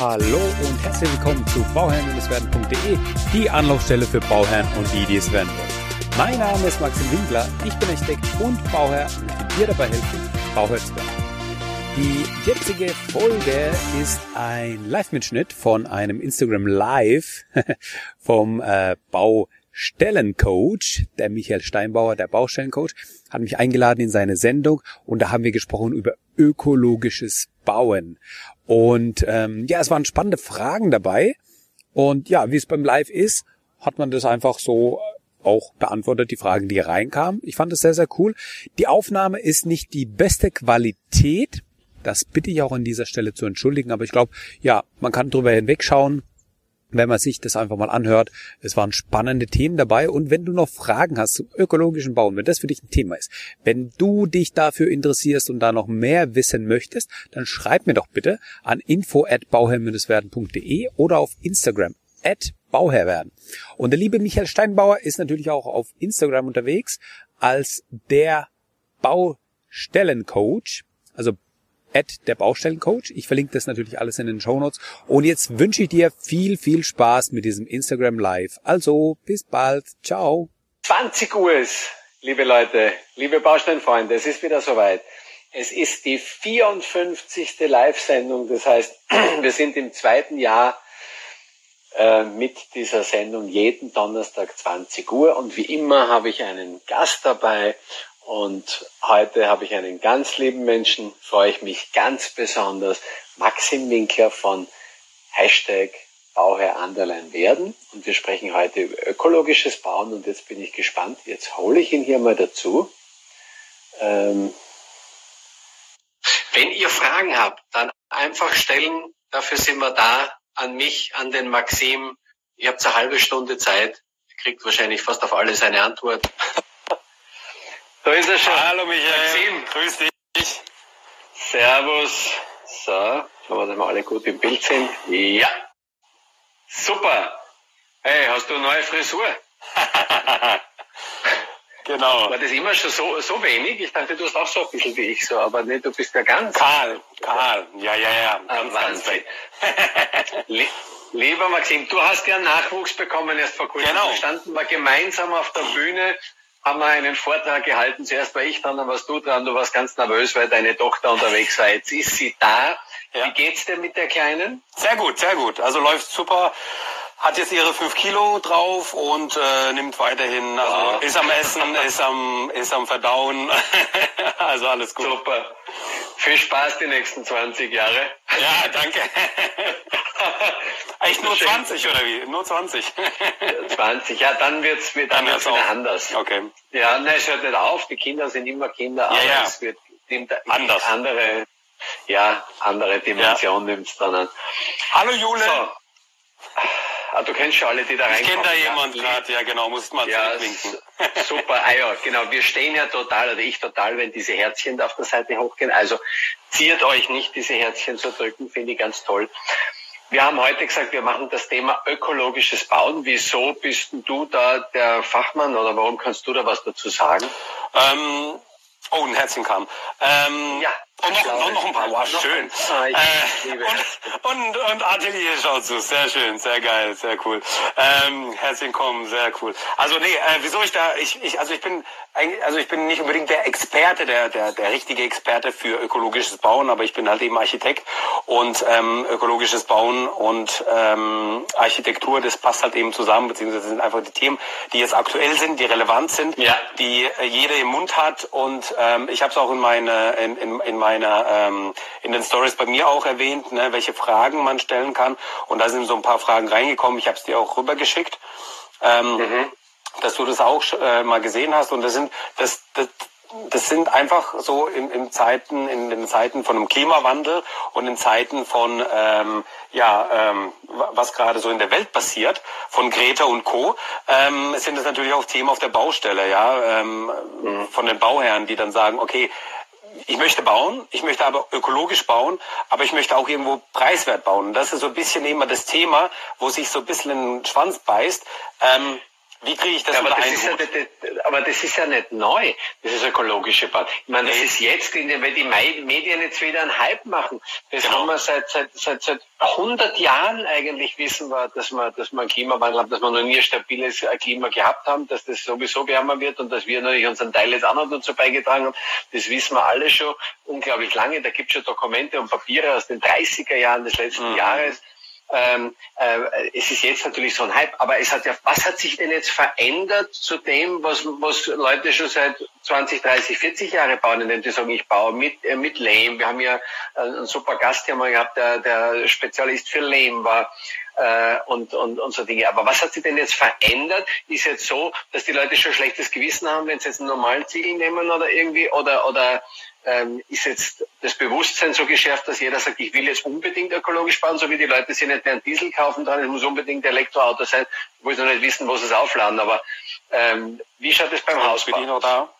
Hallo und herzlich willkommen zu bauherren-werden.de, die Anlaufstelle für Bauherren und die, die es werden wollen. Mein Name ist Maxim Winkler, ich bin Architekt und Bauherr und möchte dir dabei helfen, Bauherr zu werden. Die jetzige Folge ist ein Live-Mitschnitt von einem Instagram Live vom äh, Baustellencoach, der Michael Steinbauer, der Baustellencoach, hat mich eingeladen in seine Sendung und da haben wir gesprochen über ökologisches Bauen. Und ähm, ja, es waren spannende Fragen dabei. Und ja, wie es beim Live ist, hat man das einfach so auch beantwortet, die Fragen, die reinkamen. Ich fand es sehr, sehr cool. Die Aufnahme ist nicht die beste Qualität. Das bitte ich auch an dieser Stelle zu entschuldigen. Aber ich glaube, ja, man kann drüber hinwegschauen wenn man sich das einfach mal anhört. Es waren spannende Themen dabei und wenn du noch Fragen hast zum ökologischen Bauen, wenn das für dich ein Thema ist, wenn du dich dafür interessierst und da noch mehr wissen möchtest, dann schreib mir doch bitte an info at bauherr-werden.de oder auf Instagram at bauherrwerden. Und der liebe Michael Steinbauer ist natürlich auch auf Instagram unterwegs als der Baustellencoach, also at der Baustellencoach. Ich verlinke das natürlich alles in den Show Notes. Und jetzt wünsche ich dir viel, viel Spaß mit diesem Instagram Live. Also, bis bald. Ciao. 20 Uhr ist, liebe Leute, liebe Baustellenfreunde, es ist wieder soweit. Es ist die 54. Live-Sendung. Das heißt, wir sind im zweiten Jahr äh, mit dieser Sendung jeden Donnerstag 20 Uhr. Und wie immer habe ich einen Gast dabei und heute habe ich einen ganz lieben Menschen, freue ich mich ganz besonders, Maxim Winkler von Hashtag Bauherr Anderlein werden. Und wir sprechen heute über ökologisches Bauen und jetzt bin ich gespannt. Jetzt hole ich ihn hier mal dazu. Ähm Wenn ihr Fragen habt, dann einfach stellen. Dafür sind wir da. An mich, an den Maxim. Ihr habt eine halbe Stunde Zeit. Ihr kriegt wahrscheinlich fast auf alles eine Antwort. Da ist er schon. Hallo Michael. Maxim. Grüß dich. Servus. So, schauen wir, dass wir alle gut im Bild sind. Ja. Super. Hey, hast du eine neue Frisur? genau. War das immer schon so, so wenig? Ich dachte, du hast auch so ein bisschen wie ich so, aber nee, du bist ja ganz. Karl, Karl. Ja, ja, ja. Ah, Ganz, ganz Wahnsinn. Lie- Lieber Maxim, du hast ja Nachwuchs bekommen erst vor kurzem. Genau. Da standen wir gemeinsam auf der Bühne, haben wir einen Vortrag gehalten. Zuerst war ich dran, dann warst du dran. Du warst ganz nervös, weil deine Tochter unterwegs war. Jetzt ist sie da. Ja. Wie geht's dir mit der Kleinen? Sehr gut, sehr gut. Also läuft super. Hat jetzt ihre fünf Kilo drauf und äh, nimmt weiterhin, also ist am Essen, ist am, ist am Verdauen. also alles gut. Super. Viel Spaß die nächsten 20 Jahre. Ja, danke. Echt nur Schön. 20 oder wie? Nur 20. 20, ja, dann wird's dann Dann wird's wieder anders. Okay. Ja, nein, es hört nicht auf. Die Kinder sind immer Kinder, aber ja. es wird nimmt Anders. andere, ja, andere Dimension nimmt's dann an. Hallo Jule. So. Ah, du kennst schon alle, die da Ich reinkommen. kenne da ja? jemand gerade, ja genau, musst mal Ja, zurückwinken. super. Ah ja, genau. Wir stehen ja total, oder ich total, wenn diese Herzchen auf der Seite hochgehen. Also ziert euch nicht, diese Herzchen zu drücken, finde ich ganz toll. Wir haben heute gesagt, wir machen das Thema ökologisches Bauen. Wieso bist denn du da der Fachmann oder warum kannst du da was dazu sagen? Ähm, oh, ein Herzchen kam. Ähm, Ja, Und noch, ich glaube, noch, noch ein paar. Wow, noch schön. äh, und, und, und Atelier schaut zu. Sehr schön, sehr geil, sehr cool. Ähm, Herzchen kommen, sehr cool. Also nee, äh, wieso ich da, ich, ich, also ich bin also ich bin nicht unbedingt der Experte, der, der, der richtige Experte für ökologisches Bauen, aber ich bin halt eben Architekt und ähm, ökologisches Bauen und ähm, Architektur, das passt halt eben zusammen, beziehungsweise sind einfach die Themen, die jetzt aktuell sind, die relevant sind, Ja. die äh, jeder im Mund hat und ähm, ich habe es auch in meine in, in, in meiner ähm, in den Stories bei mir auch erwähnt, ne, welche Fragen man stellen kann und da sind so ein paar Fragen reingekommen. Ich habe es dir auch rübergeschickt, ähm, dass du das auch äh, mal gesehen hast und das sind das, das das sind einfach so in, in Zeiten, in den Zeiten von einem Klimawandel und in Zeiten von ähm, ja, ähm, wa- was gerade so in der Welt passiert, von Greta und Co. Ähm, sind es natürlich auch Themen auf der Baustelle, ja, ähm, von den Bauherren, die dann sagen, okay, ich möchte bauen, ich möchte aber ökologisch bauen, aber ich möchte auch irgendwo preiswert bauen. Und das ist so ein bisschen immer das Thema, wo sich so ein bisschen in den Schwanz beißt. Ähm, Wie kriege ich das ja, aber unter das einen ist ja, das, aber das ist ja nicht neu, dieses ökologische Bad. Ich meine, das Nee. ist jetzt, in den, weil die Medien jetzt wieder einen Hype machen. Das Genau. haben wir seit, seit, seit, seit 100 Jahren eigentlich wissen wir, dass wir, dass wir einen Klimawandel haben, dass wir noch nie ein stabiles äh, Klima gehabt haben, dass das sowieso wärmer wird und dass wir natürlich unseren Teil jetzt auch noch dazu beigetragen haben. Das wissen wir alle schon unglaublich lange. Da gibt es schon Dokumente und Papiere aus den 30er Jahren des letzten Mhm. Jahres. Ähm, äh, es ist jetzt natürlich so ein Hype, aber es hat ja, was hat sich denn jetzt verändert zu dem, was, was Leute schon seit 20, 30, 40 Jahre bauen, indem sie sagen, ich baue mit, äh, mit Lehm. Wir haben ja äh, einen super Gast hier mal gehabt, der, der Spezialist für Lehm war äh, und, und, und so Dinge. Aber was hat sich denn jetzt verändert? Ist jetzt so, dass die Leute schon schlechtes Gewissen haben, wenn sie jetzt einen normalen Ziegel nehmen oder irgendwie, oder, oder ähm, ist jetzt das Bewusstsein so geschärft, dass jeder sagt, ich will jetzt unbedingt ökologisch bauen, so wie die Leute sich nicht mehr einen Diesel kaufen dran, es muss unbedingt Elektroauto sein, wo sie noch nicht wissen, wo sie es aufladen. Aber ähm, wie schaut es beim Bin ich Hausbau? noch da?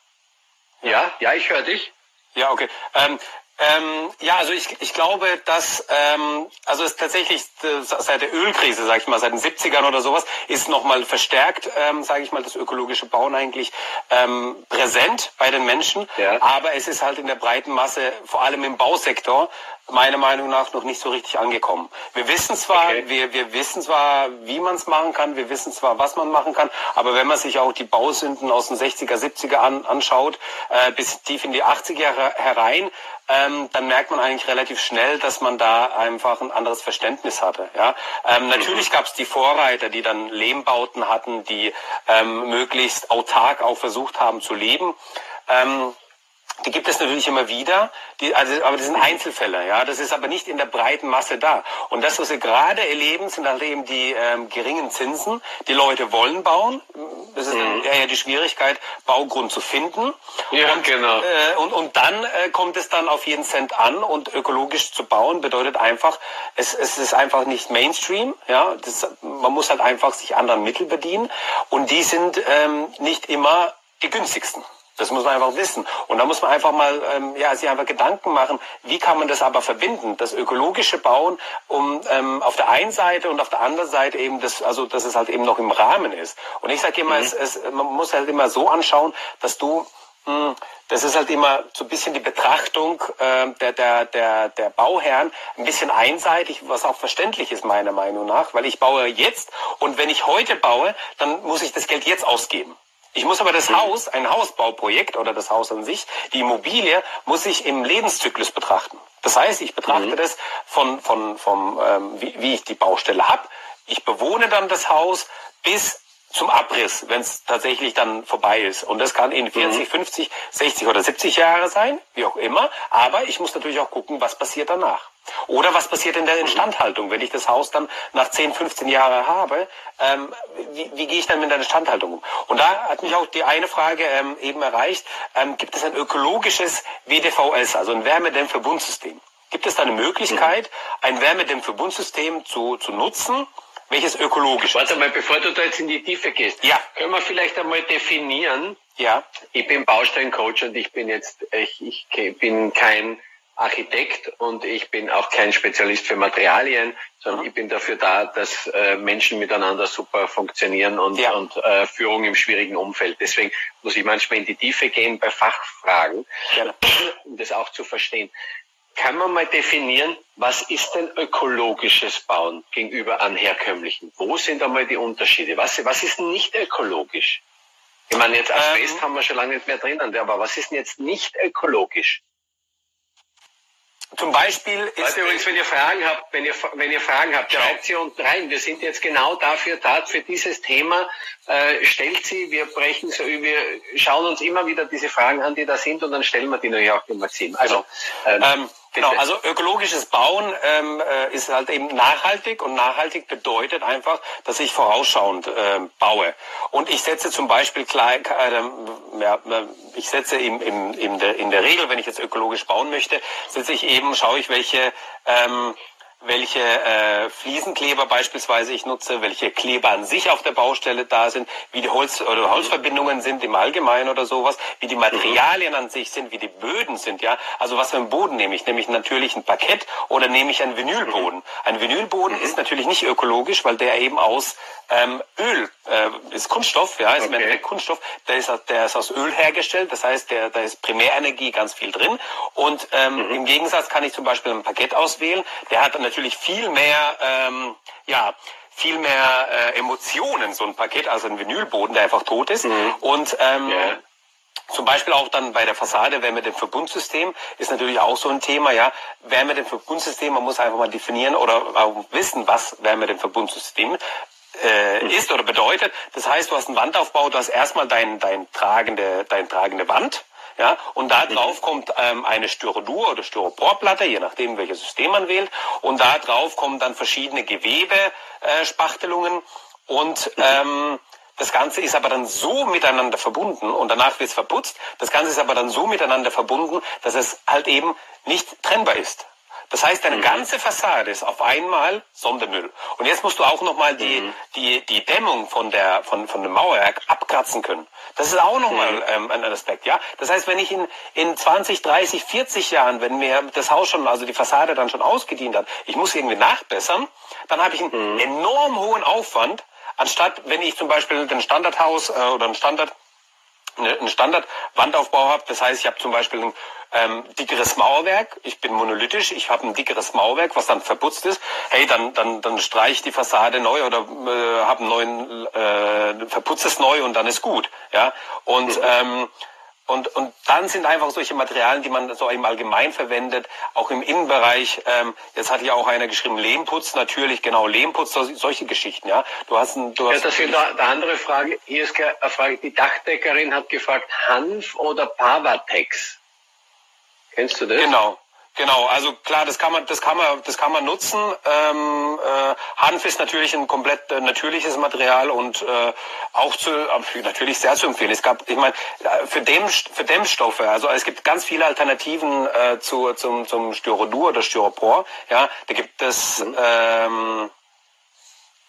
Ja, ja, ich höre dich. Ja, okay. Ähm, ähm, ja, also ich, ich glaube, dass ähm, also es tatsächlich äh, seit der Ölkrise, sage ich mal, seit den 70ern oder sowas, ist nochmal verstärkt, ähm, sage ich mal, das ökologische Bauen eigentlich ähm, präsent bei den Menschen. Ja. Aber es ist halt in der breiten Masse, vor allem im Bausektor, meiner Meinung nach noch nicht so richtig angekommen. Wir wissen zwar, Okay. wir, wir wissen zwar, wie man es machen kann, wir wissen zwar, was man machen kann, aber wenn man sich auch die Bausünden aus den 60er, 70er an, anschaut, äh, bis tief in die 80er Jahre herein, ähm, dann merkt man eigentlich relativ schnell, dass man da einfach ein anderes Verständnis hatte. Ja? Ähm, natürlich gab es die Vorreiter, die dann Lehmbauten hatten, die ähm, möglichst autark auch versucht haben zu leben. Ähm, die gibt es natürlich immer wieder, die, also, aber das sind Einzelfälle, ja. Das ist aber nicht in der breiten Masse da. Und das, was wir gerade erleben, sind halt eben die ähm, geringen Zinsen. Die Leute wollen bauen. Das ist eher die Schwierigkeit, Baugrund zu finden. Ja, und, genau. Äh, und, und dann äh, kommt es dann auf jeden Cent an und ökologisch zu bauen bedeutet einfach, es, es ist einfach nicht Mainstream, ja. Das, man muss halt einfach sich anderen Mittel bedienen und die sind ähm, nicht immer die günstigsten. Das muss man einfach wissen. Und da muss man einfach mal ähm, ja, sich einfach Gedanken machen, wie kann man das aber verbinden? Das ökologische Bauen, um ähm, auf der einen Seite und auf der anderen Seite eben das, also dass es halt eben noch im Rahmen ist. Und ich sage immer, es, es, man muss halt immer so anschauen, dass du mh, das ist halt immer so ein bisschen die Betrachtung äh, der, der, der, der Bauherren, ein bisschen einseitig, was auch verständlich ist meiner Meinung nach, weil ich baue jetzt und wenn ich heute baue, dann muss ich das Geld jetzt ausgeben. Ich muss aber das Haus, ein Hausbauprojekt oder das Haus an sich, die Immobilie, muss ich im Lebenszyklus betrachten. Das heißt, ich betrachte das von, von, vom, ähm, wie, wie ich die Baustelle habe. Ich bewohne dann das Haus bis zum Abriss, wenn es tatsächlich dann vorbei ist. Und das kann in 40, 50, 60 oder 70 Jahre sein, wie auch immer. Aber ich muss natürlich auch gucken, was passiert danach. Oder was passiert in der Instandhaltung, wenn ich das Haus dann nach 10, 15 Jahren habe, ähm, wie, wie gehe ich dann mit der Instandhaltung um? Und da hat mich auch die eine Frage ähm, eben erreicht, ähm, gibt es ein ökologisches WDVS, also ein Wärmedämmverbundsystem? Gibt es da eine Möglichkeit, ein Wärmedämmverbundsystem zu, zu nutzen, welches ökologisch? Warte mal, bevor du da jetzt in die Tiefe gehst, Ja. können wir vielleicht einmal definieren, Ja, ich bin Baustellencoach und ich bin jetzt, ich, ich bin kein Architekt und ich bin auch kein Spezialist für Materialien, sondern ich bin dafür da, dass äh, Menschen miteinander super funktionieren und, Ja. und äh, Führung im schwierigen Umfeld. Deswegen muss ich manchmal in die Tiefe gehen bei Fachfragen, um das auch zu verstehen. Kann man mal definieren, was ist denn ökologisches Bauen gegenüber an herkömmlichen? Wo sind einmal die Unterschiede? Was, was ist nicht ökologisch? Ich meine, jetzt Asbest Ähm. haben wir schon lange nicht mehr drinnen, aber was ist denn jetzt nicht ökologisch? Zum Beispiel ist... Leute, übrigens, wenn ihr Fragen habt, wenn ihr, wenn ihr Fragen habt, schreibt sie unten rein. Wir sind jetzt genau dafür da, für dieses Thema. Äh, stellt sie, wir brechen so, wir schauen uns immer wieder diese Fragen an, die da sind, und dann stellen wir die natürlich auch im Magazin. Also, ähm, Ähm, genau, also ökologisches Bauen ähm, äh, ist halt eben nachhaltig und nachhaltig bedeutet einfach, dass ich vorausschauend äh, baue. Und ich setze zum Beispiel klein, äh, ja, äh, ich setze im, im, in, der, in der Regel, wenn ich jetzt ökologisch bauen möchte, setze ich eben, schaue ich, welche ähm, welche äh, Fliesenkleber beispielsweise ich nutze, welche Kleber an sich auf der Baustelle da sind, wie die Holz oder Holzverbindungen sind im Allgemeinen oder sowas, wie die Materialien an sich sind, wie die Böden sind, ja. Also was für einen Boden nehme ich? Nehme ich natürlich ein Parkett oder nehme ich einen Vinylboden? Ein Vinylboden ist natürlich nicht ökologisch, weil der eben aus ähm, Öl äh, ist Kunststoff, ja, ist okay. im Endeffekt Kunststoff, der ist, der ist aus Öl hergestellt, das heißt, der, da ist Primärenergie ganz viel drin. Und ähm, mhm. im Gegensatz kann ich zum Beispiel ein Parkett auswählen, der hat natürlich viel mehr, ähm, ja, viel mehr äh, Emotionen, so ein Paket, also ein Vinylboden, der einfach tot ist. Mhm. Und ähm, yeah. Zum Beispiel auch dann bei der Fassade Wärme dem Verbundsystem ist natürlich auch so ein Thema, ja. Wärme dem Verbundsystem, man muss einfach mal definieren oder wissen, was Wärme dem Verbundsystem äh, mhm. ist oder bedeutet. Das heißt, du hast einen Wandaufbau, du hast erstmal dein, dein tragende, dein tragende Wand, ja, und da drauf kommt ähm, eine Styrodur oder Styroporplatte, je nachdem welches System man wählt. Und da drauf kommen dann verschiedene Gewebespachtelungen äh, und ähm, das Ganze ist aber dann so miteinander verbunden und danach wird es verputzt. Das Ganze ist aber dann so miteinander verbunden, dass es halt eben nicht trennbar ist. Das heißt, deine mhm. ganze Fassade ist auf einmal Sondermüll. Und jetzt musst du auch nochmal die, mhm. die, die Dämmung von, der, von, von dem Mauerwerk abkratzen können. Das ist auch nochmal mhm. ähm, ein Aspekt, ja. Das heißt, wenn ich in, in 20, 30, 40 Jahren, wenn mir das Haus schon, also die Fassade dann schon ausgedient hat, ich muss irgendwie nachbessern, dann habe ich einen mhm. enorm hohen Aufwand, anstatt wenn ich zum Beispiel ein Standardhaus äh, oder ein Standard einen Standardwandaufbau habe. Das heißt, ich habe zum Beispiel ein ähm, dickeres Mauerwerk, ich bin monolithisch, ich habe ein dickeres Mauerwerk, was dann verputzt ist, hey, dann, dann, dann streich ich die Fassade neu oder äh, habe einen neuen, äh, verputze es neu und dann ist gut. Ja. Und mhm. ähm, und, und dann sind einfach solche Materialien, die man so im Allgemein verwendet, auch im Innenbereich. Ähm, jetzt hat ja auch einer geschrieben, Lehmputz, natürlich, genau, Lehmputz, so, solche Geschichten, ja. Du hast ein, du hast ja, das ist eine andere Frage. Hier ist eine Frage, die Dachdeckerin hat gefragt, Hanf oder Pavatex? Kennst du das? Genau. Genau, also klar, das kann man, das kann man, das kann man nutzen. Ähm, äh, Hanf ist natürlich ein komplett äh, natürliches Material und äh, auch zu, natürlich sehr zu empfehlen. Es gab, ich meine, äh, für, Dämm, für Dämmstoffe, also es gibt ganz viele Alternativen äh, zu, zum, zum Styrodur oder Styropor. Ja, da gibt es mhm. ähm,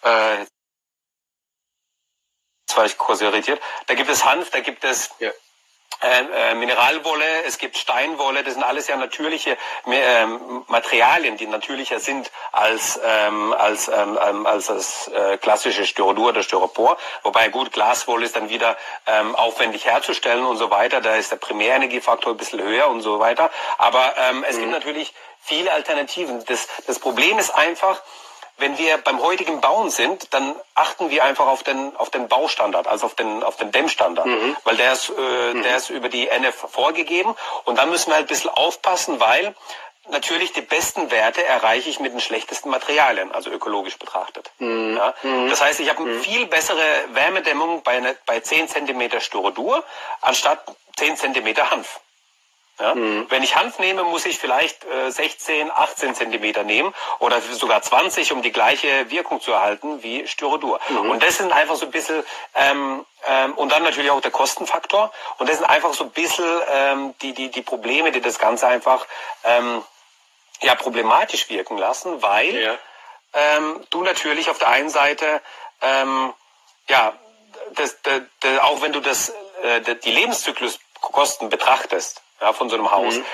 äh, jetzt war ich kurz irritiert. Da gibt es Hanf, da gibt es ja äh, äh, Mineralwolle, es gibt Steinwolle, das sind alles ja natürliche äh, Materialien, die natürlicher sind als, ähm, als, ähm, ähm, als das äh, klassische Styrodur oder Styropor. Wobei gut, Glaswolle ist dann wieder ähm, aufwendig herzustellen und so weiter. Da ist der Primärenergiefaktor ein bisschen höher und so weiter. Aber ähm, es mhm. gibt natürlich viele Alternativen. Das, das Problem ist einfach, wenn wir beim heutigen Bauen sind, dann achten wir einfach auf den, auf den Baustandard, also auf den, auf den Dämmstandard, mhm. weil der ist, äh, mhm. der ist über die NF vorgegeben und dann müssen wir halt ein bisschen aufpassen, weil natürlich die besten Werte erreiche ich mit den schlechtesten Materialien, also ökologisch betrachtet. Mhm. Ja? Mhm. Das heißt, ich habe eine mhm. viel bessere Wärmedämmung bei, eine, bei 10 cm Styrodur anstatt 10 cm Hanf. Ja? Mhm. Wenn ich Hanf nehme, muss ich vielleicht äh, 16, 18 Zentimeter nehmen oder sogar 20, um die gleiche Wirkung zu erhalten wie Styrodur. Mhm. Und das sind einfach so ein bisschen, ähm, ähm, und dann natürlich auch der Kostenfaktor. Und das sind einfach so ein bisschen ähm, die, die, die Probleme, die das Ganze einfach ähm, ja, problematisch wirken lassen, weil ja. ähm, du natürlich auf der einen Seite, ähm, ja, das, das, das, auch wenn du das, äh, die Lebenszykluskosten betrachtest, ja, von so einem Haus. Mhm.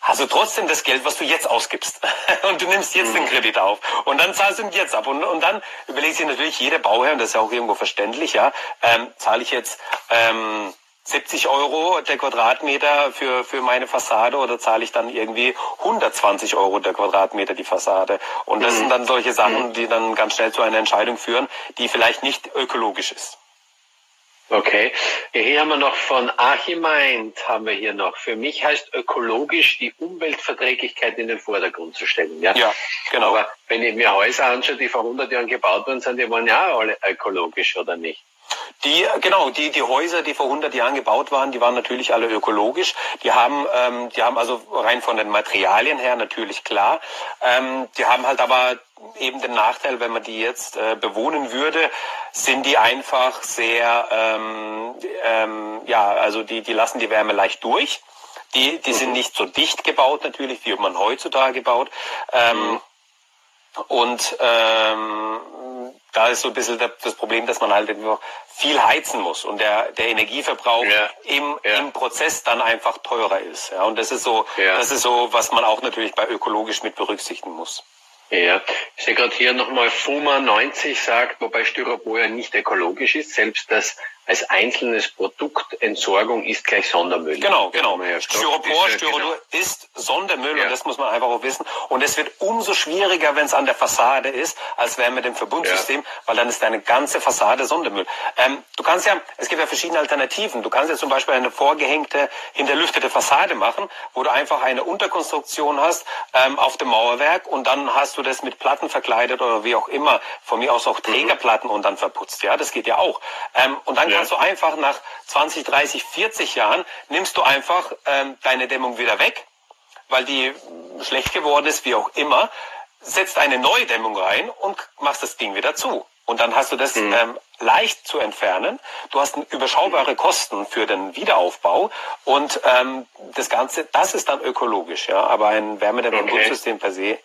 Hast du trotzdem das Geld, was du jetzt ausgibst. und du nimmst jetzt mhm. den Kredit auf. Und dann zahlst du ihn jetzt ab. Und, und dann überlegt sich natürlich jeder Bauherr, und das ist ja auch irgendwo verständlich, ja, ähm, zahle ich jetzt ähm, 70 Euro der Quadratmeter für, für meine Fassade oder zahle ich dann irgendwie 120 Euro der Quadratmeter die Fassade? Und das mhm. sind dann solche Sachen, mhm. die dann ganz schnell zu einer Entscheidung führen, die vielleicht nicht ökologisch ist. Okay. Hier haben wir noch von Archimeint haben wir hier noch. Für mich heißt ökologisch die Umweltverträglichkeit in den Vordergrund zu stellen. Ja, ja genau. Aber wenn ich mir Häuser anschaue, die vor 100 Jahren gebaut worden sind, die waren ja alle ökologisch, oder nicht? Die, genau, die, die Häuser, die vor 100 Jahren gebaut waren, die waren natürlich alle ökologisch. Die haben, ähm, die haben also rein von den Materialien her natürlich klar. Ähm, die haben halt aber eben den Nachteil, wenn man die jetzt äh, bewohnen würde, sind die einfach sehr, ähm, ähm, ja, also die, die lassen die Wärme leicht durch. Die, die sind mhm. nicht so dicht gebaut natürlich, wie man heutzutage baut. Ähm, mhm. Und ähm, da ist so ein bisschen das Problem, dass man halt einfach viel heizen muss und der, der Energieverbrauch ja. Im, ja. im Prozess dann einfach teurer ist. Ja, und das ist so, ja. das ist so, was man auch natürlich bei ökologisch mit berücksichtigen muss. Ja, ich sehe gerade hier nochmal FUMA 90 sagt, wobei Styropor ja nicht ökologisch ist, selbst das als einzelnes Produkt Entsorgung ist gleich Sondermüll. Genau, genau. Ja Styropor, Styropor genau. ist Sondermüll ja. und das muss man einfach auch wissen. Und es wird umso schwieriger, wenn es an der Fassade ist, als wäre mit dem Verbundsystem, ja. weil dann ist deine ganze Fassade Sondermüll. Ähm, du kannst ja, es gibt ja verschiedene Alternativen. Du kannst ja zum Beispiel eine vorgehängte, hinterlüftete Fassade machen, wo du einfach eine Unterkonstruktion hast ähm, auf dem Mauerwerk und dann hast du das mit Platten verkleidet oder wie auch immer. Von mir aus auch mhm. Trägerplatten mhm. und dann verputzt. Ja, das geht ja auch. Ähm, und dann kannst du einfach nach 20, 30, 40 Jahren, nimmst du einfach ähm, deine Dämmung wieder weg, weil die schlecht geworden ist, wie auch immer, setzt eine neue Dämmung rein und machst das Ding wieder zu. Und dann hast du das mhm. ähm, leicht zu entfernen. Du hast überschaubare Kosten für den Wiederaufbau und ähm, das Ganze, das ist dann ökologisch, ja. Aber ein Wärmedämmungssystem okay. per se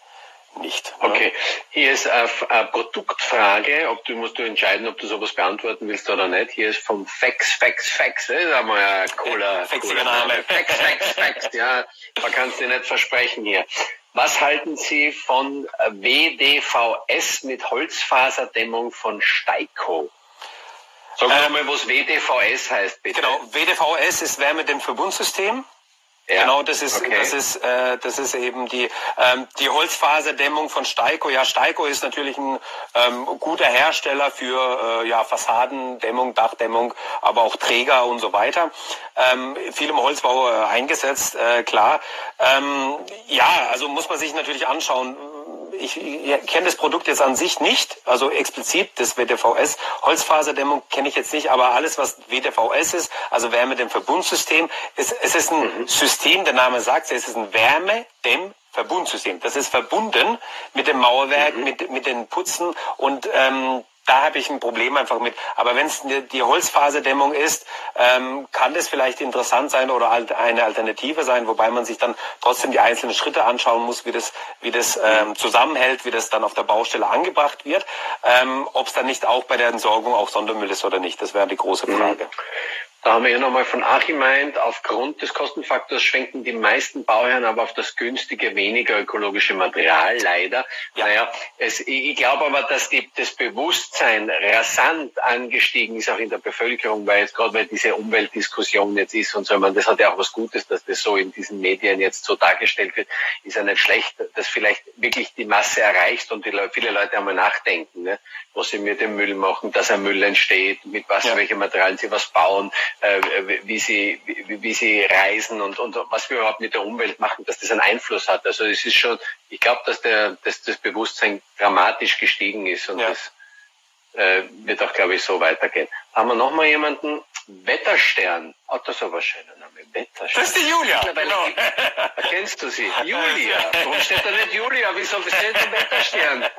nicht. Okay, hier ist eine, eine Produktfrage, ob du musst du entscheiden, ob du sowas beantworten willst oder nicht. Hier ist vom Fax, Fax, Fax, das ist einmal ein cooler, cooler Name. Fax, Fax, Fax, ja, man kann es dir nicht versprechen hier. Was halten Sie von WDVS mit Holzfaserdämmung von Steiko? Sag ähm, mal, was WDVS heißt, bitte. Genau, WDVS ist Wärmedämmverbundsystem. Ja. Genau, das ist okay. das ist äh, das ist eben die ähm, die Holzfaserdämmung von Steiko. Ja, Steiko ist natürlich ein ähm, guter Hersteller für äh, ja Fassadendämmung, Dachdämmung, aber auch Träger und so weiter. Ähm, viel im Holzbau äh, eingesetzt, äh, klar. Ähm, ja, also muss man sich natürlich anschauen ich, ich kenne das Produkt jetzt an sich nicht, also explizit das WDVS. Holzfaserdämmung kenne ich jetzt nicht, aber alles, was WDVS ist, also Wärmedämmverbundsystem, ist, es ist ein mhm. System, der Name sagt es, ist ein Wärmedämmverbundsystem. Das ist verbunden mit dem Mauerwerk, mhm. mit, mit den Putzen und ähm, da habe ich ein Problem einfach mit. Aber wenn es die Holzfaserdämmung ist, ähm, kann das vielleicht interessant sein oder eine Alternative sein, wobei man sich dann trotzdem die einzelnen Schritte anschauen muss, wie das, wie das ähm, zusammenhält, wie das dann auf der Baustelle angebracht wird. Ähm, Ob es dann nicht auch bei der Entsorgung auch Sondermüll ist oder nicht, das wäre die große mhm. Frage. Mhm. Da haben wir ja nochmal von Achim meint, aufgrund des Kostenfaktors schwenken die meisten Bauherren aber auf das günstige, weniger ökologische Material, leider. Ja. Naja, es, ich glaube aber, dass die, das Bewusstsein rasant angestiegen ist, auch in der Bevölkerung, weil jetzt gerade weil diese Umweltdiskussion jetzt ist und so, ich meine, das hat ja auch was Gutes, dass das so in diesen Medien jetzt so dargestellt wird, ist ja nicht schlecht, dass vielleicht wirklich die Masse erreicht und die Leute, viele Leute einmal nachdenken, ne, was sie mit dem Müll machen, dass ein Müll entsteht, mit was, ja. welche Materialien sie was bauen, äh, wie sie, wie, wie sie reisen und, und was wir überhaupt mit der Umwelt machen, dass das einen Einfluss hat. Also es ist schon, ich glaube, dass der, dass das Bewusstsein dramatisch gestiegen ist und ja. das äh, wird auch, glaube ich, so weitergehen. Haben wir noch mal jemanden? Wetterstern. Oh, das ist aber ein schöner Name. Wetterstern. Das ist die Julia. Genau. Kennst du sie? Julia. Warum steht da nicht Julia? Wieso steht da Wetterstern?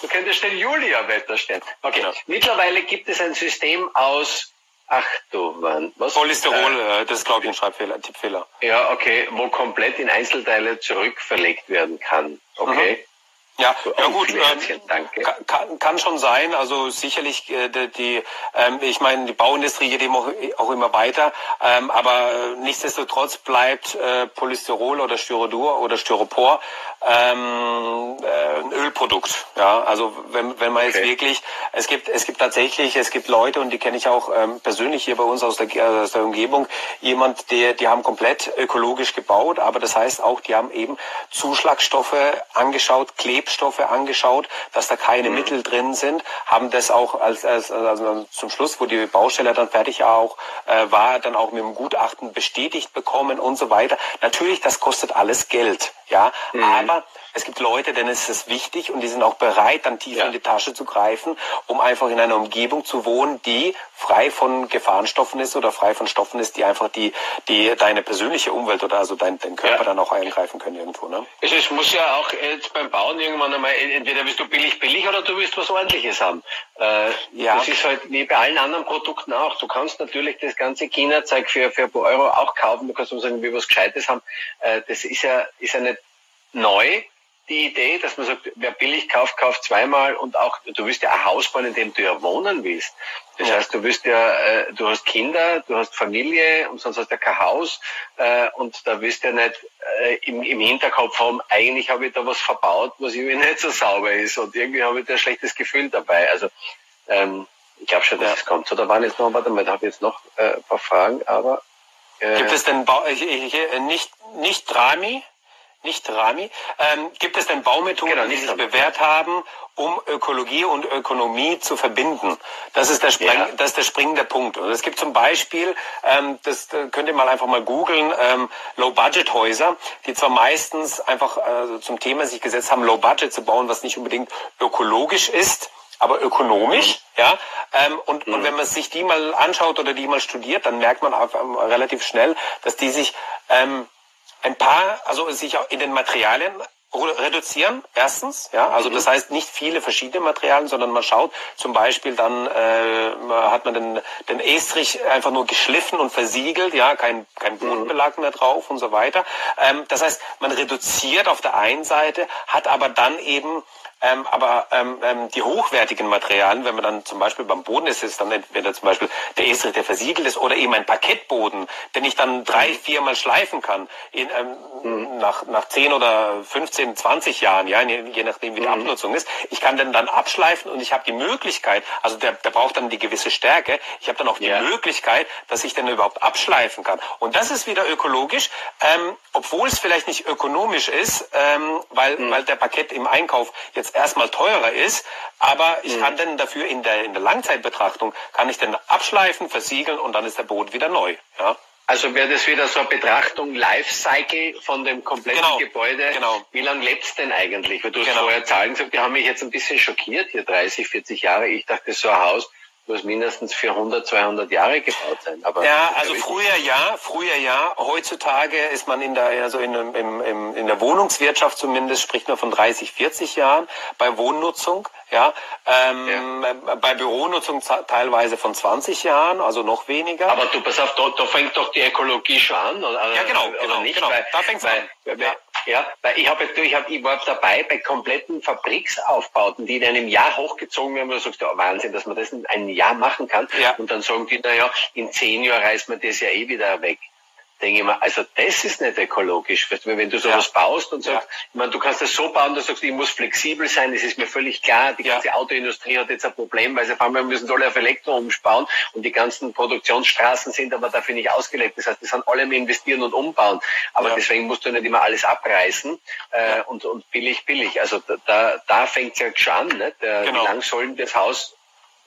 Du könntest den Julia Wetterstern. Okay. Genau. Mittlerweile gibt es ein System aus Ach du Mann. Was? Polysterol, äh, das ist glaube ich ein Schreibfehler, ein Tippfehler. Ja, okay, wo komplett in Einzelteile zurückverlegt werden kann. Okay. Mhm. Ja, ja gut, ähm, kann, kann schon sein. Also sicherlich äh, die, ähm, ich meine, die Bauindustrie geht eben auch, auch immer weiter, ähm, aber nichtsdestotrotz bleibt äh, Polystyrol oder Styrodur oder Styropor ähm, äh, ein Ölprodukt. Ja, also wenn, wenn man okay. jetzt wirklich, es gibt es gibt tatsächlich, es gibt Leute und die kenne ich auch ähm, persönlich hier bei uns aus der, aus der Umgebung, jemand, der die haben komplett ökologisch gebaut, aber das heißt auch, die haben eben Zuschlagstoffe angeschaut, Kleb Klebstoffe angeschaut, dass da keine mhm. Mittel drin sind, haben das auch als, als also zum Schluss, wo die Baustelle dann fertig auch äh, war, dann auch mit dem Gutachten bestätigt bekommen und so weiter. Natürlich, das kostet alles Geld, ja, mhm. aber es gibt Leute, denen ist es wichtig und die sind auch bereit, dann tief ja. in die Tasche zu greifen, um einfach in einer Umgebung zu wohnen, die frei von Gefahrenstoffen ist oder frei von Stoffen ist, die einfach die, die deine persönliche Umwelt oder also dein, dein Körper ja. dann auch eingreifen können irgendwo. Ne? Es, es muss ja auch jetzt beim Bauen irgendwann einmal, entweder willst du billig billig oder du willst was ordentliches haben. Äh, ja. Das ist halt wie bei allen anderen Produkten auch. Du kannst natürlich das ganze China-Zeug für, für ein paar Euro auch kaufen. Du kannst sagen, wir was Gescheites haben. Äh, das ist ja, ist ja nicht neu die Idee, dass man sagt, wer billig kauft, kauft zweimal und auch, du willst ja ein Haus bauen, in dem du ja wohnen willst. Das ja. heißt, du wirst ja, äh, du hast Kinder, du hast Familie und sonst hast du ja kein Haus äh, und da wirst du ja nicht äh, im, im Hinterkopf haben, eigentlich habe ich da was verbaut, was irgendwie nicht so sauber ist und irgendwie habe ich da ein schlechtes Gefühl dabei. Also ähm, ich glaube schon, dass ja. es kommt. So, da waren jetzt noch, warte mal, da habe ich jetzt noch äh, ein paar Fragen, aber äh, Gibt es denn ba ich, ich, nicht, nicht Rami? Nicht Rami. Ähm, gibt es denn Baumethoden, genau, die sich bewährt haben, um Ökologie und Ökonomie zu verbinden? Das ist der, Spreng, ja. das ist der springende Punkt. Und es gibt zum Beispiel, ähm, das könnt ihr mal einfach mal googeln, ähm, Low-Budget-Häuser, die zwar meistens einfach äh, zum Thema sich gesetzt haben, Low-Budget zu bauen, was nicht unbedingt ökologisch ist, aber ökonomisch, mhm. ja. Ähm, und, mhm. und wenn man sich die mal anschaut oder die mal studiert, dann merkt man auch, ähm, relativ schnell, dass die sich ähm, ein paar, also sich auch in den Materialien reduzieren, erstens, ja, also mhm. das heißt nicht viele verschiedene Materialien, sondern man schaut zum Beispiel dann äh, hat man den, den Estrich einfach nur geschliffen und versiegelt, ja, kein, kein mhm. Bodenbelag mehr drauf und so weiter. Ähm, das heißt, man reduziert auf der einen Seite, hat aber dann eben ähm, aber ähm, ähm, die hochwertigen Materialien, wenn man dann zum Beispiel beim Boden ist, ist dann entweder zum Beispiel der Estrich, der versiegelt ist, oder eben ein Parkettboden, den ich dann drei, mhm. viermal schleifen kann, in, ähm, mhm. nach, nach zehn oder 15, 20 Jahren, ja, je, je nachdem wie die mhm. Abnutzung ist. Ich kann den dann abschleifen und ich habe die Möglichkeit, also der, der braucht dann die gewisse Stärke, ich habe dann auch die yeah. Möglichkeit, dass ich den überhaupt abschleifen kann. Und das ist wieder ökologisch, ähm, obwohl es vielleicht nicht ökonomisch ist, ähm, weil, mhm. weil der Parkett im Einkauf jetzt jetzt erstmal teurer ist, aber ich mhm. kann dann dafür in der, in der Langzeitbetrachtung, kann ich dann abschleifen, versiegeln und dann ist der Boden wieder neu. Ja. Also wäre das wieder so eine Betrachtung Lifecycle von dem kompletten genau, Gebäude. Genau. Wie lange lebt es denn eigentlich? Weil du hast genau. vorher Zahlen gesagt, die haben mich jetzt ein bisschen schockiert, hier 30, 40 Jahre. Ich dachte, so ein Haus muss mindestens für 100, 200 Jahre gebaut sein. Aber ja, also früher ja, früher ja. Heutzutage ist man in der, also in, im, im, in der Wohnungswirtschaft zumindest, spricht man von 30, 40 Jahren. Bei Wohnnutzung ja, ähm, ja. bei Büronutzung teilweise von 20 Jahren, also noch weniger. Aber du, pass auf, da, da fängt doch die Ökologie schon an, oder? Ja, genau, oder genau, nicht? Genau, weil, da fängt's weil, an. Ja. ja, weil ich habe ich, hab, ich war dabei bei kompletten Fabriksaufbauten, die in einem Jahr hochgezogen werden, wo du sagst, oh, Wahnsinn, dass man das in einem Jahr machen kann. Ja. Und dann sagen die, naja, in zehn Jahren reißt man das ja eh wieder weg denke ich mir, also das ist nicht ökologisch. Weißt du, wenn du sowas ja. baust und sagst, ja. ich meine, du kannst das so bauen, dass du sagst, ich muss flexibel sein, das ist mir völlig klar. Die ganze ja. Autoindustrie hat jetzt ein Problem, weil sie auf einmal müssen alle auf Elektro umbauen und die ganzen Produktionsstraßen sind aber dafür nicht ausgelegt. Das heißt, die sind alle im Investieren und Umbauen. Aber deswegen musst du nicht immer alles abreißen äh, und, und billig, billig. Also da, da fängt es ja schon an. Ne? Der, genau. Wie lang soll das Haus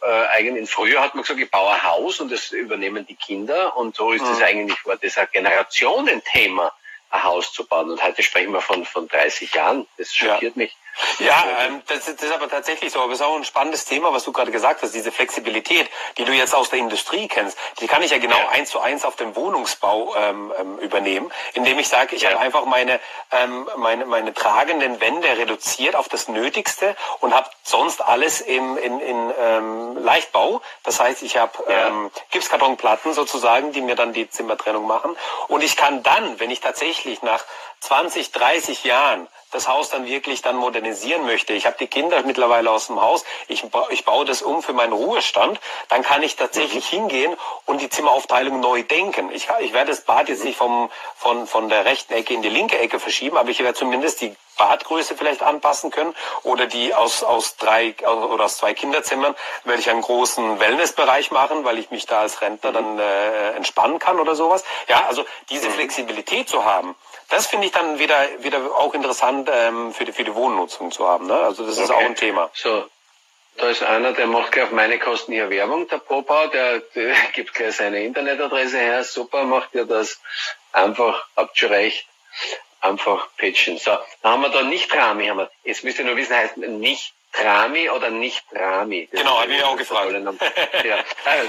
äh, eigentlich früher hat man gesagt, ich baue ein Haus und das übernehmen die Kinder und so ist mhm. das eigentlich, war das ein Generationenthema, ein Haus zu bauen. Und heute sprechen wir von, von 30 Jahren. Das schockiert ja. mich. Ja, ähm, das, das, ist aber tatsächlich so. Aber es ist auch ein spannendes Thema, was du gerade gesagt hast. Diese Flexibilität, die du jetzt aus der Industrie kennst, die kann ich ja genau ja. eins zu eins auf den Wohnungsbau ähm, ähm übernehmen, indem ich sage, ich ja. habe einfach meine, ähm, meine, meine tragenden Wände reduziert auf das Nötigste und habe sonst alles im, in, in ähm, Leichtbau. Das heißt, ich habe ja. ähm, Gipskartonplatten sozusagen, die mir dann die Zimmertrennung machen. Und ich kann dann, wenn ich tatsächlich nach 20, 30 Jahren das Haus dann wirklich dann modernisieren möchte, ich habe die Kinder mittlerweile aus dem Haus, ich, ich baue das um für meinen Ruhestand, dann kann ich tatsächlich mhm. hingehen und die Zimmeraufteilung neu denken. Ich, ich werde das Bad jetzt nicht vom, von, von der rechten Ecke in die linke Ecke verschieben, aber ich werde zumindest die Badgröße vielleicht anpassen können oder die aus, aus drei oder aus zwei Kinderzimmern werde ich einen großen Wellnessbereich machen, weil ich mich da als Rentner mhm. dann äh, entspannen kann oder sowas. Ja, also diese mhm. Flexibilität zu haben, das finde ich dann wieder, wieder auch interessant ähm, für, die, für die Wohnnutzung zu haben. Ne? Also das okay. ist auch ein Thema. So, da ist einer, der macht gleich auf meine Kosten hier Werbung, der Popau, der, der gibt gleich seine Internetadresse her. Super, macht ihr das einfach, habt schon recht. Einfach pitchen. So, dann haben wir da nicht Rami, haben wir. Jetzt müsst ihr nur wissen, heißt nicht Rami oder nicht Rami? Das genau, habe ich auch gefragt. ja. Äh,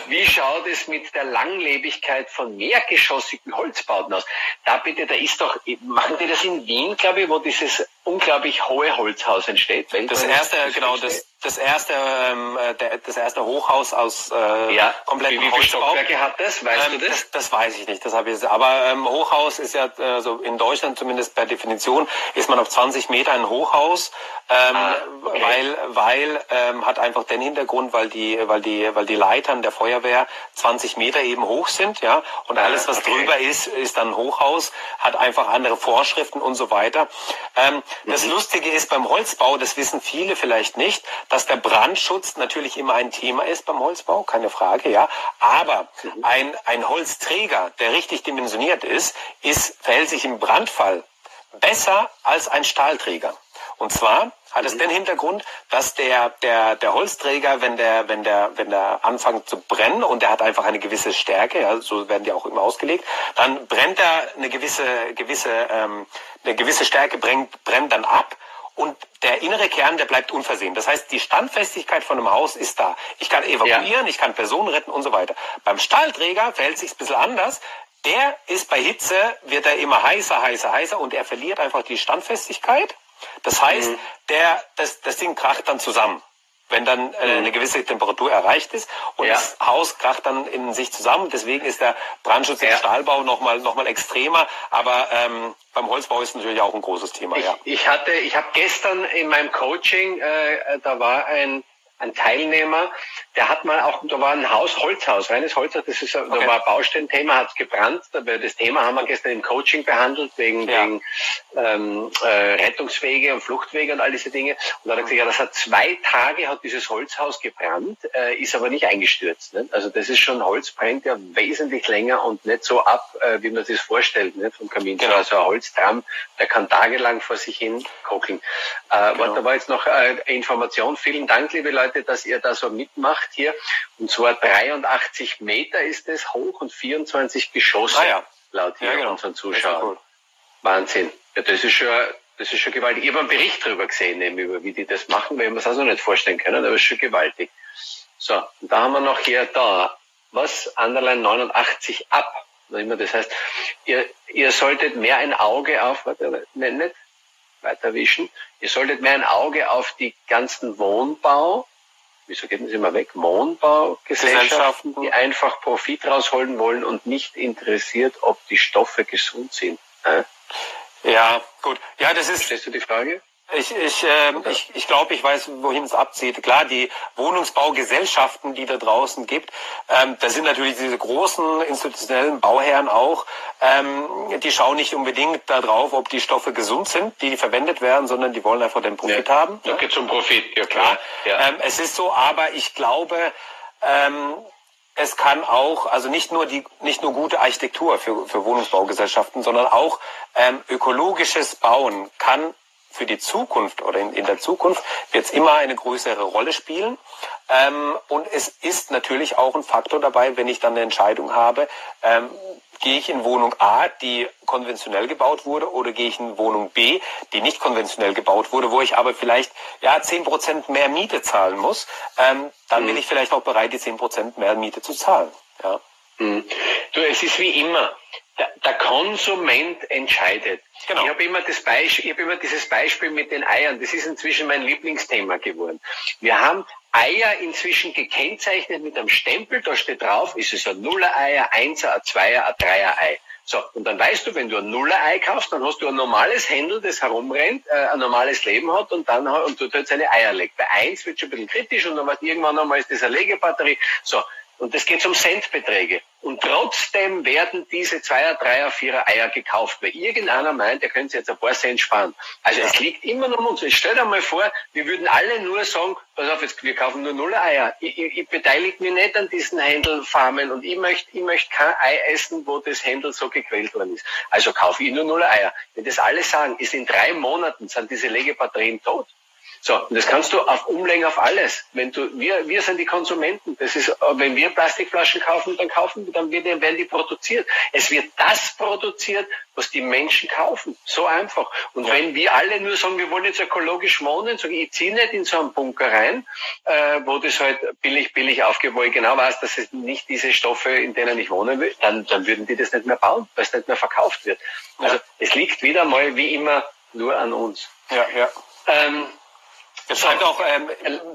wie schaut es mit der Langlebigkeit von mehrgeschossigen Holzbauten aus? Da bitte, da ist doch, machen die das in Wien, glaube ich, wo dieses unglaublich hohe Holzhaus entsteht? Das erste, genau, das, das erste, ähm, äh, der, das erste Hochhaus aus äh, ja. kompletten Wie, wie viele Stockwerke hat das? Weißt ähm, du das? das? das? weiß ich nicht. Das habe ich. Jetzt. Aber ähm, Hochhaus ist ja äh, so in Deutschland zumindest per Definition ist man auf 20 Meter ein Hochhaus, ähm, ah, okay. weil weil ähm, hat einfach den Hintergrund, weil die weil die weil die Leitern der Feuerwehr 20 Meter eben hoch sind, ja, und ah, alles was okay. drüber ist ist dann Hochhaus, hat einfach andere Vorschriften und so weiter. Ähm, mhm. Das Lustige ist beim Holzbau, das wissen viele vielleicht nicht dass der Brandschutz natürlich immer ein Thema ist beim Holzbau, keine Frage, ja. Aber mhm. ein, ein Holzträger, der richtig dimensioniert ist, ist, verhält sich im Brandfall besser als ein Stahlträger. Und zwar hat es mhm. den Hintergrund, dass der, der, der Holzträger, wenn der, wenn der, wenn der anfängt zu brennen und der hat einfach eine gewisse Stärke, ja, so werden die auch immer ausgelegt, dann brennt er eine gewisse, gewisse, ähm, eine gewisse Stärke brennt, brennt dann ab und der innere Kern, der bleibt unversehen. Das heißt, die Standfestigkeit von einem Haus ist da. Ich kann evakuieren, ja. ich kann Personen retten und so weiter. Beim Stahlträger verhält sich ein bisschen anders. Der ist bei Hitze, wird er immer heißer, heißer, heißer und er verliert einfach die Standfestigkeit. Das heißt, mhm. der, das, das Ding kracht dann zusammen wenn dann äh, eine gewisse Temperatur erreicht ist und ja. das Haus kracht dann in sich zusammen. Deswegen ist der Brandschutz im ja. Stahlbau nochmal noch mal extremer, aber ähm, beim Holzbau ist natürlich auch ein großes Thema. Ich, ja. ich hatte, ich habe gestern in meinem Coaching, äh, da war ein ein Teilnehmer, der hat mal auch, da war ein Haus, Holzhaus, reines Holzhaus, das ist, okay. da war Baustellenthema, hat gebrannt, das Thema haben wir gestern im Coaching behandelt, wegen, ja. wegen ähm, äh, Rettungswege und Fluchtwege und all diese Dinge. Und da hat er gesagt, ja, das hat zwei Tage hat dieses Holzhaus gebrannt, äh, ist aber nicht eingestürzt. Ne? Also das ist schon, Holz brennt ja wesentlich länger und nicht so ab, äh, wie man sich das vorstellt, ne? vom Kamin. Genau. Also ein Holztram, der kann tagelang vor sich hin kokeln. Äh, genau. Da war jetzt noch äh, Information. Vielen Dank, liebe Leute Leute, dass ihr da so mitmacht hier. Und zwar 83 Meter ist es hoch und 24 Geschosse, ah, ja. laut hier ja, genau. unseren Zuschauern. Cool. Wahnsinn. Ja, das ist schon, das ist schon gewaltig. Ich habe einen Bericht darüber gesehen, eben über wie die das machen, weil wir es also nicht vorstellen können, aber es ist schon gewaltig. So, und da haben wir noch hier da, was? Underline 89 ab. Das heißt, ihr, ihr solltet mehr ein Auge auf, warte, nicht, nicht weiterwischen, ihr solltet mehr ein Auge auf die ganzen Wohnbau, wieso geht das immer weg, Wohnbaugesellschaften, die einfach Profit rausholen wollen und nicht interessiert, ob die Stoffe gesund sind. Ja, gut. Ja, das ist. Verstehst du die Frage? Ich, ich, äh, ich, ich glaube, ich weiß, wohin es abzieht. Klar, die Wohnungsbaugesellschaften, die da draußen gibt, ähm, da sind natürlich diese großen institutionellen Bauherren auch, ähm, die schauen nicht unbedingt darauf, ob die Stoffe gesund sind, die verwendet werden, sondern die wollen einfach den Profit ja, haben. Da ja? geht zum Profit, ja klar. Ja. Ähm, es ist so, aber ich glaube, ähm, es kann auch, also nicht nur die, nicht nur gute Architektur für, für Wohnungsbaugesellschaften, sondern auch ähm, ökologisches Bauen kann für die Zukunft oder in, in der Zukunft wird es immer eine größere Rolle spielen. Ähm, und es ist natürlich auch ein Faktor dabei, wenn ich dann eine Entscheidung habe, ähm, gehe ich in Wohnung A, die konventionell gebaut wurde, oder gehe ich in Wohnung B, die nicht konventionell gebaut wurde, wo ich aber vielleicht ja zehn Prozent mehr Miete zahlen muss, ähm, dann mhm. bin ich vielleicht auch bereit, die zehn Prozent mehr Miete zu zahlen. Ja. Mhm. Du, es ist wie immer der, der Konsument entscheidet. Genau. Ich habe immer, das Beispiel, ich habe immer dieses Beispiel mit den Eiern. Das ist inzwischen mein Lieblingsthema geworden. Wir haben Eier inzwischen gekennzeichnet mit einem Stempel. Da steht drauf, ist es ein Nuller-Eier, Einser, ein Zweier, ein Dreier-Ei. So, und dann weißt du, wenn du ein Nuller-Ei kaufst, dann hast du ein normales Händel, das herumrennt, äh, ein normales Leben hat und dann und du dort seine Eier legt. Bei eins wird schon ein bisschen kritisch und dann du, irgendwann einmal ist das eine Legebatterie. So, und es geht um Centbeträge. Und trotzdem werden diese Zweier, Dreier, Vierer Eier gekauft, weil irgendeiner meint, er könnte jetzt ein paar Cent sparen. Also es liegt immer noch um uns. Ich stell dir mal vor, wir würden alle nur sagen, pass auf, jetzt, wir kaufen nur Nuller Eier. Ich, ich, ich beteilige mich nicht an diesen Händelfarmen und ich möchte, ich möchte kein Ei essen, wo das Händel so gequält worden ist. Also kaufe ich nur Nuller Eier. Wenn das alle sagen, ist in drei Monaten sind diese Legebatterien tot. So, und das kannst du auf umlegen auf alles. Wenn du, wir, wir sind die Konsumenten. Das ist, wenn wir Plastikflaschen kaufen, dann kaufen, dann werden die produziert. Es wird das produziert, was die Menschen kaufen. So einfach. Und ja. wenn wir alle nur sagen, wir wollen jetzt ökologisch wohnen, sage ich, ich ziehe nicht in so einen Bunker rein, äh, wo das halt billig, billig aufgebaut, genau weiß, dass es nicht diese Stoffe, in denen ich wohnen will, dann, dann würden die das nicht mehr bauen, weil es nicht mehr verkauft wird. Also, es liegt wieder mal, wie immer, nur an uns. Ja, ja. Ähm, Jetzt schreibt auch, ähm,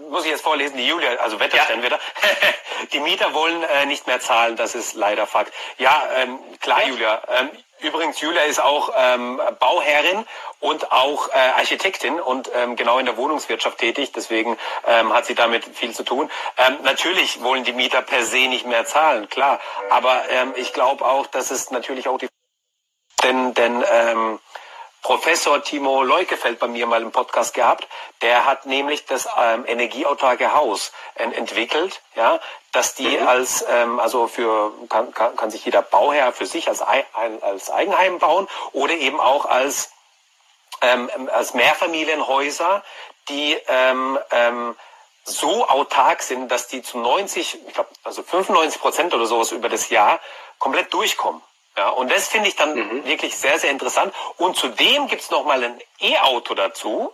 muss ich jetzt vorlesen, die Julia, also Wetterstern ja. wieder. die Mieter wollen äh, nicht mehr zahlen, das ist leider Fakt. Ja, ähm, klar, Julia. Ähm, übrigens, Julia ist auch ähm, Bauherrin und auch äh, Architektin und ähm, genau in der Wohnungswirtschaft tätig. Deswegen ähm, hat sie damit viel zu tun. Ähm, natürlich wollen die Mieter per se nicht mehr zahlen, klar. Aber ähm, ich glaube auch, dass es natürlich auch die denn, denn ähm, Professor Timo Leukefeld bei mir mal im Podcast gehabt. Der hat nämlich das ähm, energieautarke Haus äh, entwickelt, ja, dass die mhm. als ähm, also für kann, kann, kann sich jeder Bauherr für sich als, als Eigenheim bauen oder eben auch als ähm, als Mehrfamilienhäuser, die ähm, ähm, so autark sind, dass die zu 90, ich glaube also 95 Prozent oder sowas über das Jahr komplett durchkommen. Ja, und das finde ich dann mhm. wirklich sehr, sehr interessant. Und zudem gibt's noch mal ein E-Auto dazu,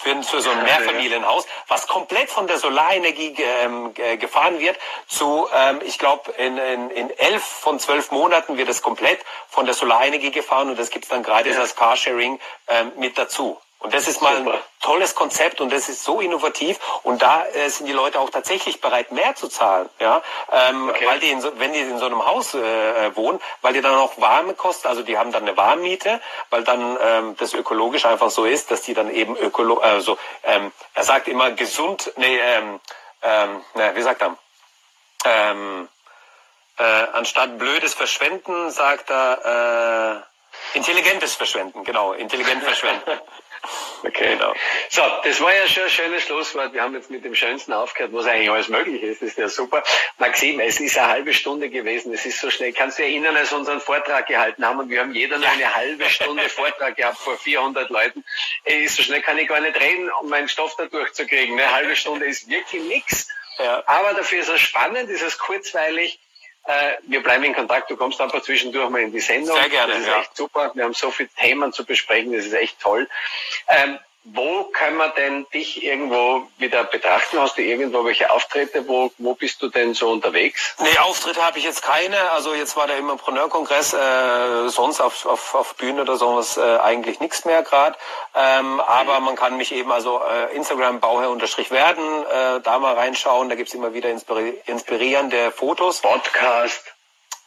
für, für so ein Mehrfamilienhaus, was komplett von der Solarenergie ähm, gefahren wird. Zu, ähm, ich glaube, in, in, in elf von zwölf Monaten wird es komplett von der Solarenergie gefahren und das gibt's dann gratis ja. als Carsharing ähm, mit dazu. Und das ist mal ein tolles Konzept und das ist so innovativ und da äh, sind die Leute auch tatsächlich bereit, mehr zu zahlen, ja, ähm, okay. weil die, in so, wenn die in so einem Haus äh, wohnen, weil die dann auch warme kosten, also die haben dann eine Warmmiete, weil dann ähm, das ökologisch einfach so ist, dass die dann eben ökolo, also ähm, er sagt immer gesund, nee, ähm, ähm, na, wie sagt er, ähm, äh, anstatt blödes Verschwenden sagt er äh, intelligentes Verschwenden, genau, intelligent verschwenden. Okay. Genau. So, das war ja schon ein schönes Schlusswort. Wir haben jetzt mit dem Schönsten aufgehört, was eigentlich alles möglich ist. Das ist ja super. Maxim, es ist eine halbe Stunde gewesen. Es ist so schnell. Kannst du erinnern, als wir unseren Vortrag gehalten haben und wir haben jeder nur eine halbe Stunde Vortrag gehabt vor 400 Leuten. Ey, so schnell kann ich gar nicht reden, um meinen Stoff da durchzukriegen. Eine halbe Stunde ist wirklich nichts. Ja. Aber dafür ist es spannend, ist es kurzweilig. Äh, wir bleiben in Kontakt. Du kommst einfach zwischendurch mal in die Sendung. Sehr gerne. Das ist ja. echt super. Wir haben so viele Themen zu besprechen. Das ist echt toll. Ähm, wo können wir denn dich irgendwo wieder betrachten? Hast du irgendwo welche Auftritte? Wo, wo bist du denn so unterwegs? Nee, Auftritte habe ich jetzt keine. Also jetzt war der Immopreneur-Kongress, äh, sonst auf, auf, auf Bühne oder sowas äh, eigentlich nichts mehr gerade. Ähm, aber man kann mich eben also äh, Instagram Bauherr-werden, äh, da mal reinschauen. Da gibt's immer wieder inspiri inspirierende Fotos. Podcast.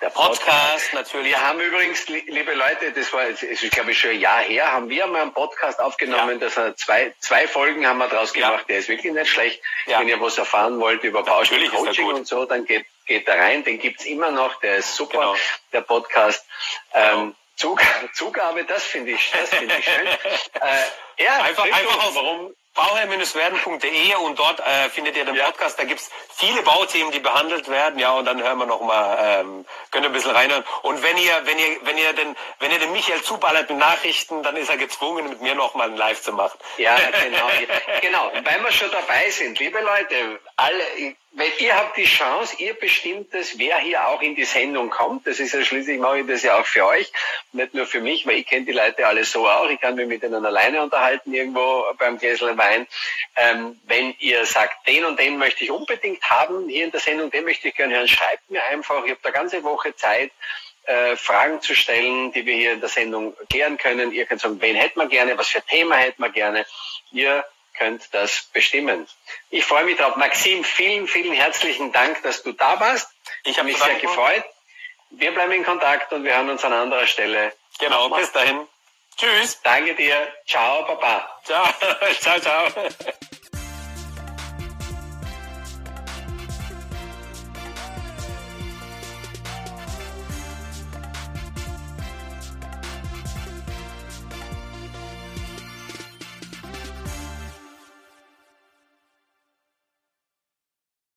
Der Podcast, natürlich. Wir haben übrigens, liebe Leute, das war, es ist glaube ich schon ein Jahr her, haben wir mal einen Podcast aufgenommen, ja. dass zwei, zwei Folgen haben wir draus gemacht. Ja. Der ist wirklich nicht schlecht. Ja. Wenn ihr was erfahren wollt über Baustellen Coaching und so, dann geht, geht da rein. Den gibt's immer noch. Der ist super, genau. der Podcast. Genau. Ähm, Zug, Zugabe, das finde ich, das finde ich schön. äh, ja, einfach, einfach auf, warum, bauherr-werden.de und dort äh, findet ihr den ja. Podcast. Da gibt's viele Bauthemen, die behandelt werden. Ja, und dann hören wir noch mal, ähm, könnt ihr ein bisschen reinhören. Und wenn ihr, wenn ihr, wenn ihr den, wenn ihr den Michael zuballert mit Nachrichten, dann ist er gezwungen, mit mir noch mal ein Live zu machen. Ja, genau. genau. Weil wir schon dabei sind, liebe Leute, alle, weil ihr habt die Chance, ihr bestimmt es, wer hier auch in die Sendung kommt. Das ist ja schließlich mache ich das ja auch für euch, nicht nur für mich, weil ich kenne die Leute alle so auch. Ich kann mich mit denen alleine unterhalten irgendwo beim Gläsler Wein. Ähm, wenn ihr sagt, den und den möchte ich unbedingt haben hier in der Sendung, den möchte ich gerne hören, schreibt mir einfach. Ich habe da ganze Woche Zeit. Äh, Fragen zu stellen, die wir hier in der Sendung klären können. Ihr könnt sagen, wen hätten wir gerne, was für Thema hätten wir gerne. Ihr könnt das bestimmen. Ich freue mich drauf. Maxim, vielen, vielen herzlichen Dank, dass du da warst. Ich habe mich sehr gefreut. Wir bleiben in Kontakt und wir hören uns an anderer Stelle. Genau, bis dahin. Tschüss. Danke dir. Ciao, Papa. Ciao, ciao, ciao.